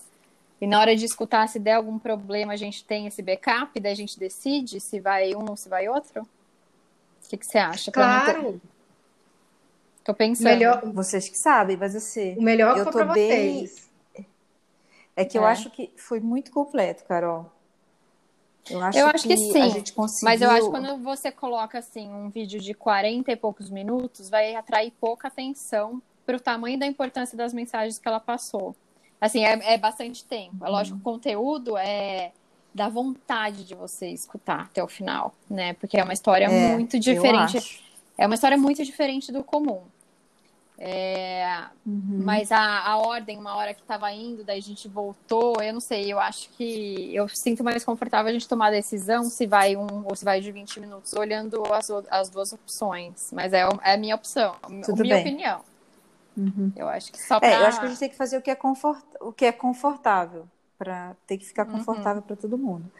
E na hora de escutar, se der algum problema, a gente tem esse backup, daí a gente decide se vai um ou se vai outro? O que, que você acha? Claro. Tô pensando. Melhor... Vocês que sabem, mas assim. O melhor eu tô bem. Vocês. É que é. eu acho que foi muito completo, Carol. Eu acho, eu acho que, que, sim. Conseguiu... Mas eu acho que quando você coloca assim um vídeo de 40 e poucos minutos, vai atrair pouca atenção para o tamanho da importância das mensagens que ela passou. Assim, é, é bastante tempo. É lógico, que o conteúdo é da vontade de você escutar até o final, né? Porque é uma história é, muito diferente. É uma história muito diferente do comum. É, uhum. Mas a, a ordem, uma hora que estava indo, daí a gente voltou, eu não sei, eu acho que eu sinto mais confortável a gente tomar a decisão se vai um ou se vai de 20 minutos, olhando as, as duas opções. Mas é, é a minha opção, Tudo a minha bem. opinião. Uhum. Eu acho que só pra... É, eu acho que a gente tem que fazer o que é, confort... o que é confortável, para ter que ficar uhum. confortável uhum. para todo mundo.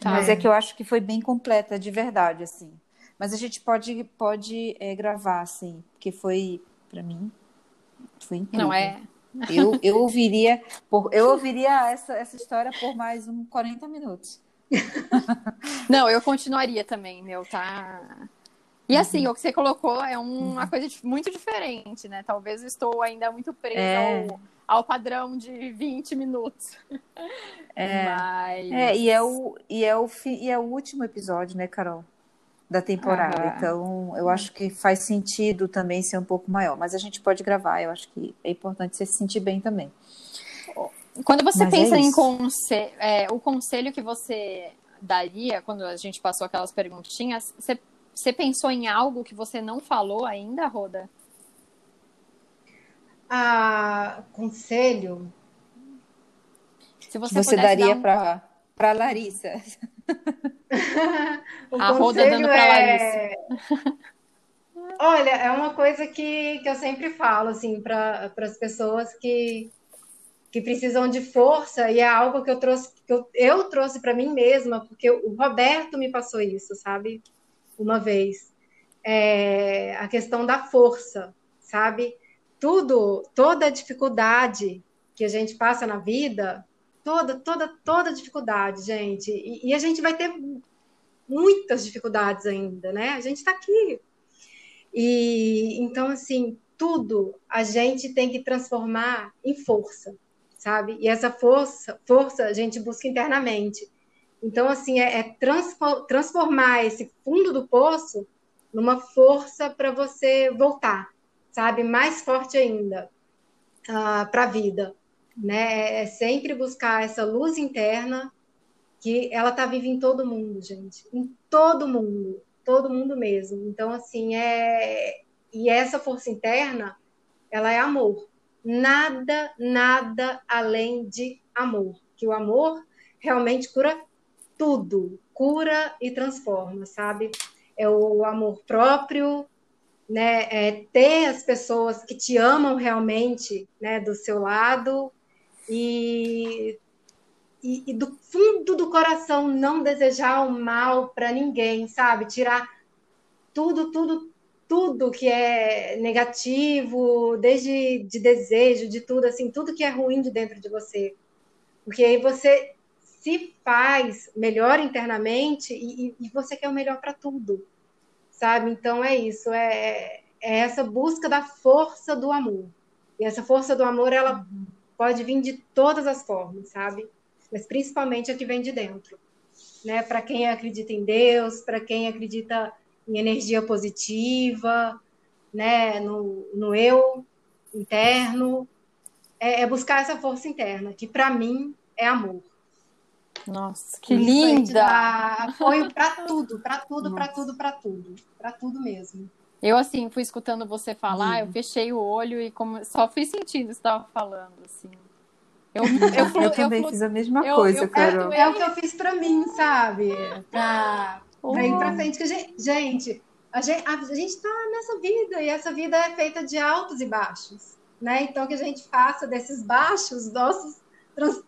Tá. Mas é que eu acho que foi bem completa, de verdade, assim. Mas a gente pode, pode é, gravar, assim, porque foi para mim foi incrível. Não é? Eu, eu ouviria, por, eu ouviria essa, essa história por mais uns 40 minutos. Não, eu continuaria também, meu, tá. E uhum. assim, uhum. o que você colocou é uma uhum. coisa muito diferente, né? Talvez eu estou ainda muito presa é. ao, ao, padrão de 20 minutos. É, Mas... é, e, é o, e, é o fi, e é o último episódio, né, Carol? da temporada. Uhum. Então, eu acho que faz sentido também ser um pouco maior. Mas a gente pode gravar, eu acho que é importante você se sentir bem também. Quando você Mas é pensa é em conselho, é, o conselho que você daria, quando a gente passou aquelas perguntinhas, você, você pensou em algo que você não falou ainda, Roda? Ah, conselho? Se você, você daria um... para para Larissa. a roda dando para é... Larissa. Olha, é uma coisa que, que eu sempre falo assim para as pessoas que que precisam de força e é algo que eu trouxe que eu, eu trouxe para mim mesma porque o Roberto me passou isso, sabe? Uma vez é, a questão da força, sabe? Tudo, toda dificuldade que a gente passa na vida, toda, toda, toda dificuldade, gente, e, e a gente vai ter muitas dificuldades ainda, né? A gente está aqui. E então, assim, tudo a gente tem que transformar em força, sabe? E essa força, força a gente busca internamente. Então, assim, é, é transformar esse fundo do poço numa força para você voltar, sabe? Mais forte ainda uh, ah, para a vida, né? É sempre buscar essa luz interna que ela tá viva em todo mundo, gente, em todo mundo, todo mundo mesmo. Então, assim, é e essa força interna, ela é amor, nada, nada além de amor. Que o amor realmente cura tudo, cura e transforma, sabe? É o amor próprio, né? É ter as pessoas que te amam realmente, né, do seu lado e, e, e do fundo do coração não desejar o mal para ninguém, sabe? Tirar tudo, tudo, tudo que é negativo, desde de desejo, de tudo, assim, tudo que é ruim de dentro de você. Porque aí você se faz melhor internamente e, e você quer o melhor para tudo, sabe? Então é isso, é, é, essa busca da força do amor. E essa força do amor, ela pode vir de todas as formas, sabe? Mas principalmente a que vem de dentro, né? Para quem acredita em Deus, para quem acredita em energia positiva, né, no, no eu interno, é, é buscar essa força interna, que para mim é amor. Nossa, que linda! Apoio para tudo, para tudo, para tudo, para tudo, para tudo mesmo. Eu, assim, fui escutando você falar, eu fechei o olho e como... só fui sentindo o que você estava falando, assim. Eu, eu, eu também fiz a mesma coisa, Carol. É, é, o que eu fiz para mim, sabe? Pra, oh. Pra ir pra frente. Que, gente, a gente, a, a gente tá nessa vida, e essa vida é feita de altos e baixos, né? Então, que a gente faça desses baixos nossos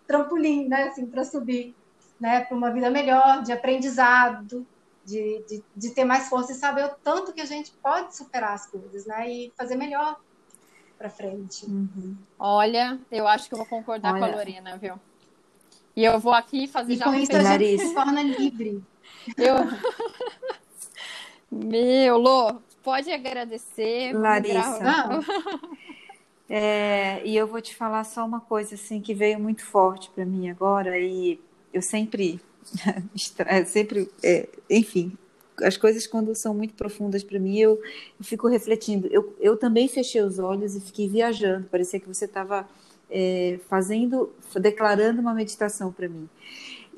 trampolim, né? Assim, para subir, né? Para uma vida melhor, de aprendizado, de, de, de, ter mais força e saber o tanto que a gente pode superar as coisas, né? E fazer melhor para frente. Uhum. Olha, eu acho que eu vou concordar Olha. com a Lorena, viu? E eu vou aqui fazer e já com isso a gente se torna livre. Eu... Meu, Lô, pode agradecer. Larissa. É, e eu vou te falar só uma coisa assim que veio muito forte para mim agora e eu sempre, sempre, é, enfim, as coisas quando são muito profundas para mim eu, eu, fico refletindo. Eu, eu também fechei os olhos e fiquei viajando. Parecia que você estava é, fazendo, declarando uma meditação para mim.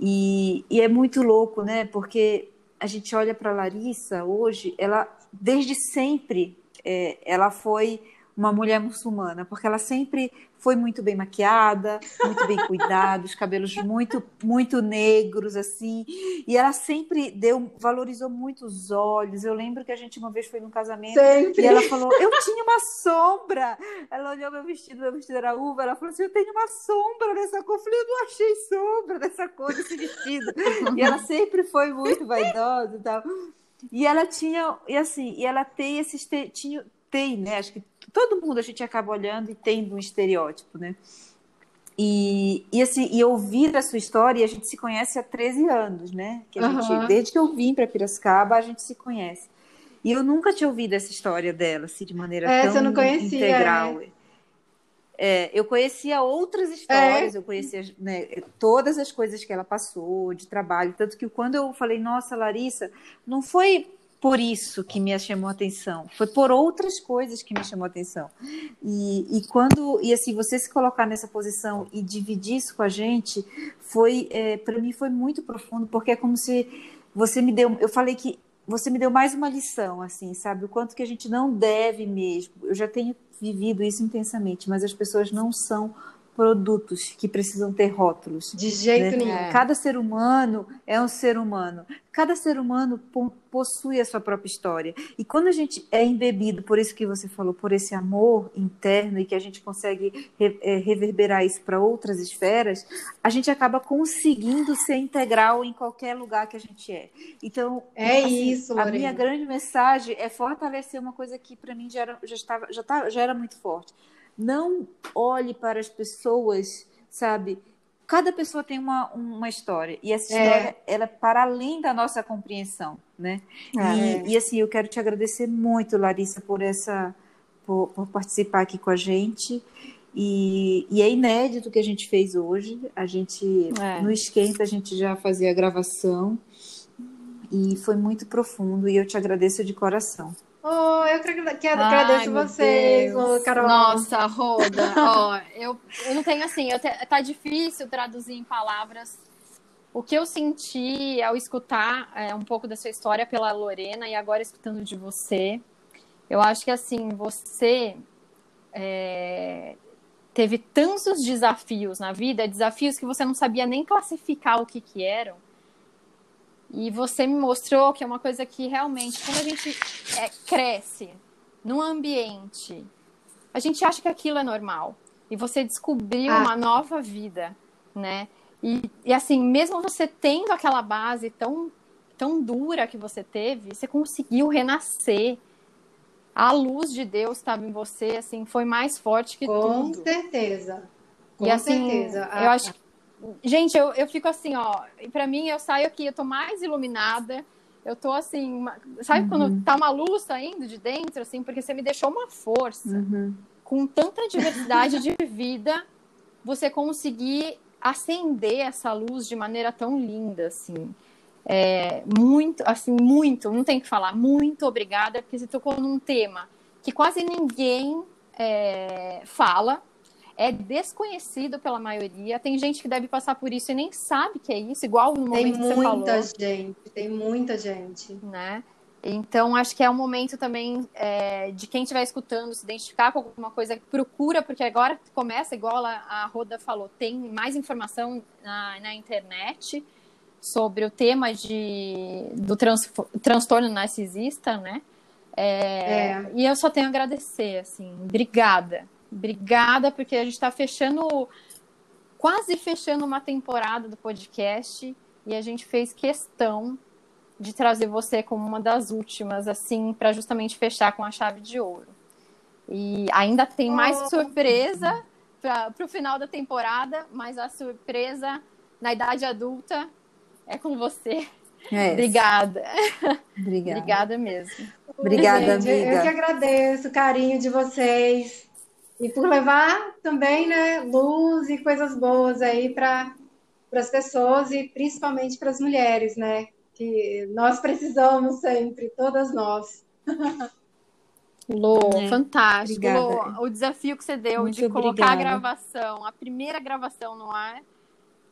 E, e, é muito louco, né? Porque a gente olha para Larissa hoje, ela desde sempre é, ela foi uma mulher muçulmana, porque ela sempre foi muito bem maquiada, muito bem cuidada, os cabelos muito muito negros assim, e ela sempre deu valorizou muito os olhos. Eu lembro que a gente uma vez foi num casamento sempre. e ela falou: "Eu tinha uma sombra". Ela olhou meu vestido, meu vestido era uva, ela falou assim: "Eu tenho uma sombra dessa cor". Eu falei: "Eu não achei sombra dessa cor desse vestido". e ela sempre foi muito vaidosa e tal. E ela tinha, e assim, e ela tem esses tinha tem, né? Acho que todo mundo a gente acaba olhando e tendo um estereótipo, né? E, e assim, e ouvir a sua história, a gente se conhece há 13 anos, né? Que a gente, desde que eu vim para Piracicaba, a gente se conhece. E eu nunca tinha ouvido essa história dela, assim, de maneira é, tão conhecia, integral. É. É, eu conhecia outras histórias, é. eu conhecia né, todas as coisas que ela passou de trabalho, tanto que quando eu falei, nossa, Larissa, não foi por isso que me chamou a atenção, foi por outras coisas que me chamou a atenção. E, e quando, e assim, você se colocar nessa posição e dividir isso com a gente, foi, é, para mim foi muito profundo, porque é como se você me deu, eu falei que você me deu mais uma lição, assim, sabe? O quanto que a gente não deve mesmo. Eu já tenho vivido isso intensamente, mas as pessoas não são produtos que precisam ter rótulos. De jeito né? nenhum. Cada ser humano é um ser humano. Cada ser humano possui a sua própria história. E quando a gente é embebido por isso que você falou, por esse amor interno e que a gente consegue é, reverberar isso para outras esferas, a gente acaba conseguindo ser integral em qualquer lugar que a gente é. Então, é assim, isso, Lorena. A minha grande mensagem é fortalecer uma coisa que para mim já era, já estava já, tá, já era muito forte não olhe para as pessoas, sabe? Cada pessoa tem uma, uma história e essa é. história é. ela é para além da nossa compreensão, né? É. E, e, assim eu quero te agradecer muito, Larissa, por essa por, por participar aqui com a gente. E, e, é inédito o que a gente fez hoje. A gente é. no esquenta a gente já fazia a gravação e foi muito profundo e eu te agradeço de coração. Oh, eu que agradeço Ai, vocês, Carol. Nossa, Roda. oh, eu, eu não tenho assim, eu te, tá difícil traduzir em palavras o que eu senti ao escutar é, um pouco da sua história pela Lorena e agora escutando de você. Eu acho que assim, você é, teve tantos desafios na vida, desafios que você não sabia nem classificar o que, que eram e você me mostrou que é uma coisa que realmente, quando a gente é, cresce num ambiente, a gente acha que aquilo é normal. E você descobriu ah. uma nova vida, né? E, e assim, mesmo você tendo aquela base tão, tão dura que você teve, você conseguiu renascer. A luz de Deus estava em você, assim, foi mais forte que Com tudo. Com certeza. Com e, assim, certeza. Eu acho que Gente, eu, eu fico assim, ó. Para mim, eu saio aqui, eu tô mais iluminada. Eu tô assim, sabe uhum. quando tá uma luz saindo de dentro, assim, porque você me deixou uma força. Uhum. Com tanta diversidade de vida, você conseguir acender essa luz de maneira tão linda, assim. É, muito, assim, muito, não tem que falar, muito obrigada, porque você tocou num tema que quase ninguém é, fala, é desconhecido pela maioria. Tem gente que deve passar por isso e nem sabe que é isso, igual no momento tem que você falou. Tem muita gente, tem muita gente. Né? Então, acho que é um momento também é, de quem estiver escutando se identificar com alguma coisa, procura, porque agora começa, igual a, a Roda falou, tem mais informação na, na internet sobre o tema de, do trans, transtorno narcisista, né? É, é. E eu só tenho a agradecer, assim, obrigada. Obrigada, porque a gente está fechando, quase fechando uma temporada do podcast e a gente fez questão de trazer você como uma das últimas, assim, para justamente fechar com a chave de ouro. E ainda tem mais oh. surpresa para o final da temporada, mas a surpresa na idade adulta é com você. É Obrigada. Obrigada. Obrigada mesmo. Obrigada, Gente, amiga. Eu que agradeço o carinho de vocês e por levar também né, luz e coisas boas aí para as pessoas e principalmente para as mulheres, né? Que nós precisamos sempre, todas nós. Lô, é, fantástico. Lô, o desafio que você deu Muito de colocar obrigada. a gravação, a primeira gravação no ar.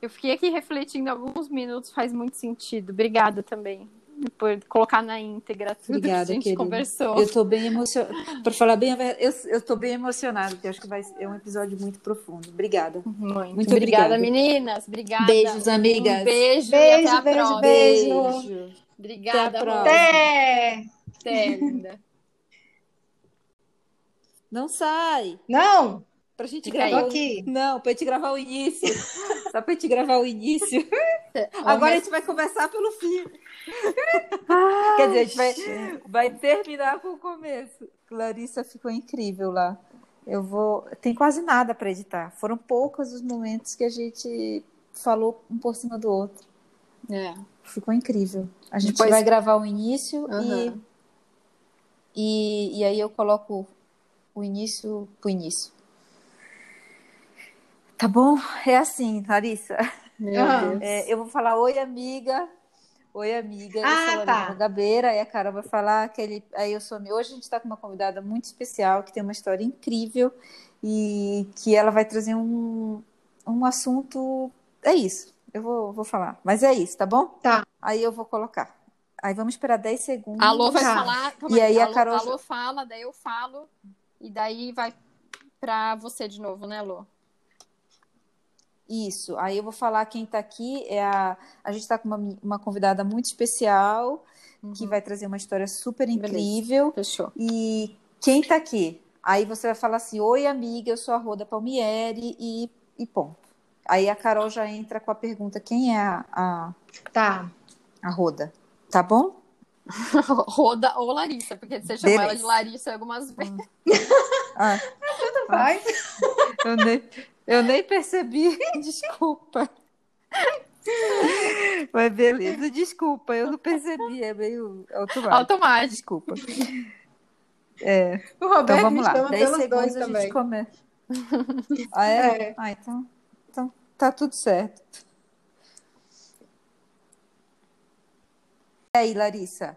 Eu fiquei aqui refletindo alguns minutos, faz muito sentido. Obrigada também por colocar na íntegra tudo Obrigada, que a gente querida. conversou. Eu estou bem emocionada. Para falar bem, eu estou bem emocionada, porque acho que vai ser um episódio muito profundo. Obrigada. Muito, muito obrigada, obrigada, meninas. Obrigada. Beijos, amigas. Um beijo. Beijo, até beijo, beijo, beijo. Obrigada, até, até linda. Não sai. Não. Pra gente Fica gravar aqui. O... Não, pra gente gravar o início. Só pra gente gravar o início. Agora a gente vai começar pelo fim. Ai, Quer dizer, a gente vai, vai terminar com o começo. Clarissa ficou incrível lá. Eu vou. Tem quase nada para editar. Foram poucos os momentos que a gente falou um por cima do outro. É. Ficou incrível. A gente Depois... vai gravar o início uhum. e, e, e aí eu coloco o início pro início. Tá bom? É assim, Larissa. É, eu vou falar oi, amiga. Oi, amiga. Eu Ah, sou a tá. Gabeira. Aí a Carol vai falar que ele. Aí eu sou. a- Hoje a gente está com uma convidada muito especial que tem uma história incrível e que ela vai trazer um, um assunto. É isso. Eu vou, vou falar. Mas é isso, tá bom? Tá. Aí eu vou colocar. Aí vamos esperar 10 segundos. A Alô vai Tá. falar. calma E aí a Carol- Alô fala, daí eu falo. E daí vai pra você de novo, né, Alô? Isso. Aí eu vou falar quem está aqui. É a, a gente está com uma, uma convidada muito especial que vai trazer uma história super Beleza. incrível. Fechou. E quem está aqui? Aí você vai falar assim: Oi, amiga, eu sou a Roda Palmieri e, e ponto. Aí a Carol já entra com a pergunta: quem é a, a, Tá. a Roda? Tá bom? Roda ou Larissa, porque você chamou Beleza. ela de Larissa algumas vezes. Ah, Vai. eu, nem, eu nem percebi, desculpa. Mas beleza, desculpa, eu não percebi, é meio automático. Automático. Desculpa. O Então Roberto me vamos lá, chama 10 pelos segundos dois a também. gente começa. Ah, é? É. Ah, então, então tá tudo certo. E aí, Larissa?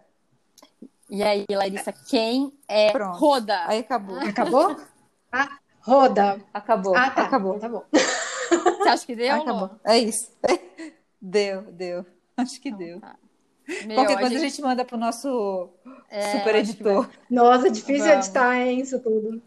E aí, Larissa, quem é Pronto. Roda? Aí acabou. Acabou? Ah, roda. Acabou. Ah, tá. Acabou. Tá bom. Você acha que deu, Acabou. Lô? É isso. Deu, deu. Acho que deu. Tá. Meu, Qualquer coisa a gente manda pro nosso é, super acho editor. Nossa, difícil Vamos. editar, hein, isso tudo.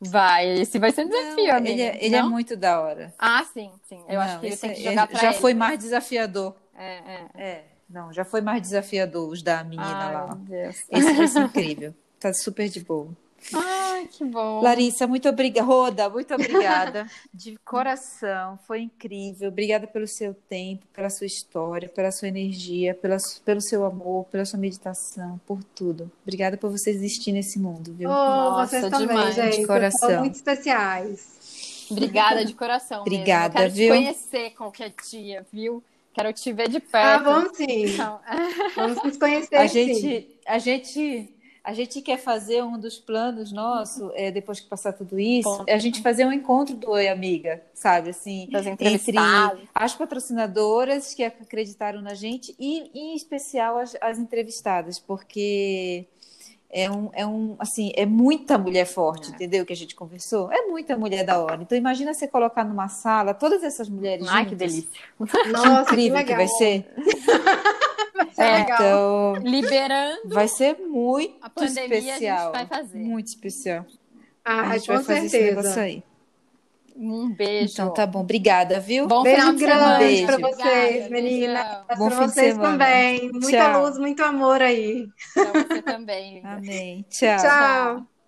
Vai, esse vai ser um desafio, amiga. Ele, é, ele é Não? muito da hora. Ah, sim, sim. Eu acho Não, que ele esse tem que é- jogar pra Já ele. foi mais desafiador. É, é. É, não, já foi mais desafiador os da menina Ai, lá. Deus. Esse vai ser incrível. Tá super de boa. Ai, que bom. Larissa, muito obrigada. Roda, muito obrigada. De coração, foi incrível. Obrigada pelo seu tempo, pela sua história, pela sua energia, pela, pelo seu amor, pela sua meditação, por tudo. Obrigada por você existir nesse mundo, viu? Oh, Nossa, vocês também, demais, de gente. Vocês coração. são muito especiais. Obrigada de coração Obrigada, mesmo. Eu quero viu? te conhecer qualquer dia, viu? Quero te ver de Ah, perto. vamos sim. Então, Vamos nos conhecer, A sim. gente, a gente, a gente quer fazer um dos planos nossos, é, depois que passar tudo isso, Bom. é a gente fazer um encontro do Oi Amiga, sabe? Assim, entre as patrocinadoras que acreditaram na gente e, em especial, as, as entrevistadas, porque é um, é um, assim, é muita mulher forte, É. entendeu? Que a gente conversou. É muita mulher da hora. Então, imagina você colocar numa sala todas essas mulheres Ai, que juntas. delícia. Nossa, que Incrível que legal. vai ser. Vai ser É, legal. Então, Liberando Vai ser muito a pandemia, especial. a gente vai fazer. Muito especial. Ah, a gente com vai fazer esse negócio certeza. aí. Um beijo. Então tá bom. Obrigada, viu? Bom final Beijo de semana. grande pra Beijo. vocês, Obrigada, meninas. beijão. Pra Bom fim de vocês semana. também. Muita Tchau. luz, muito amor aí. Pra você também. Amém. Tchau. Tchau.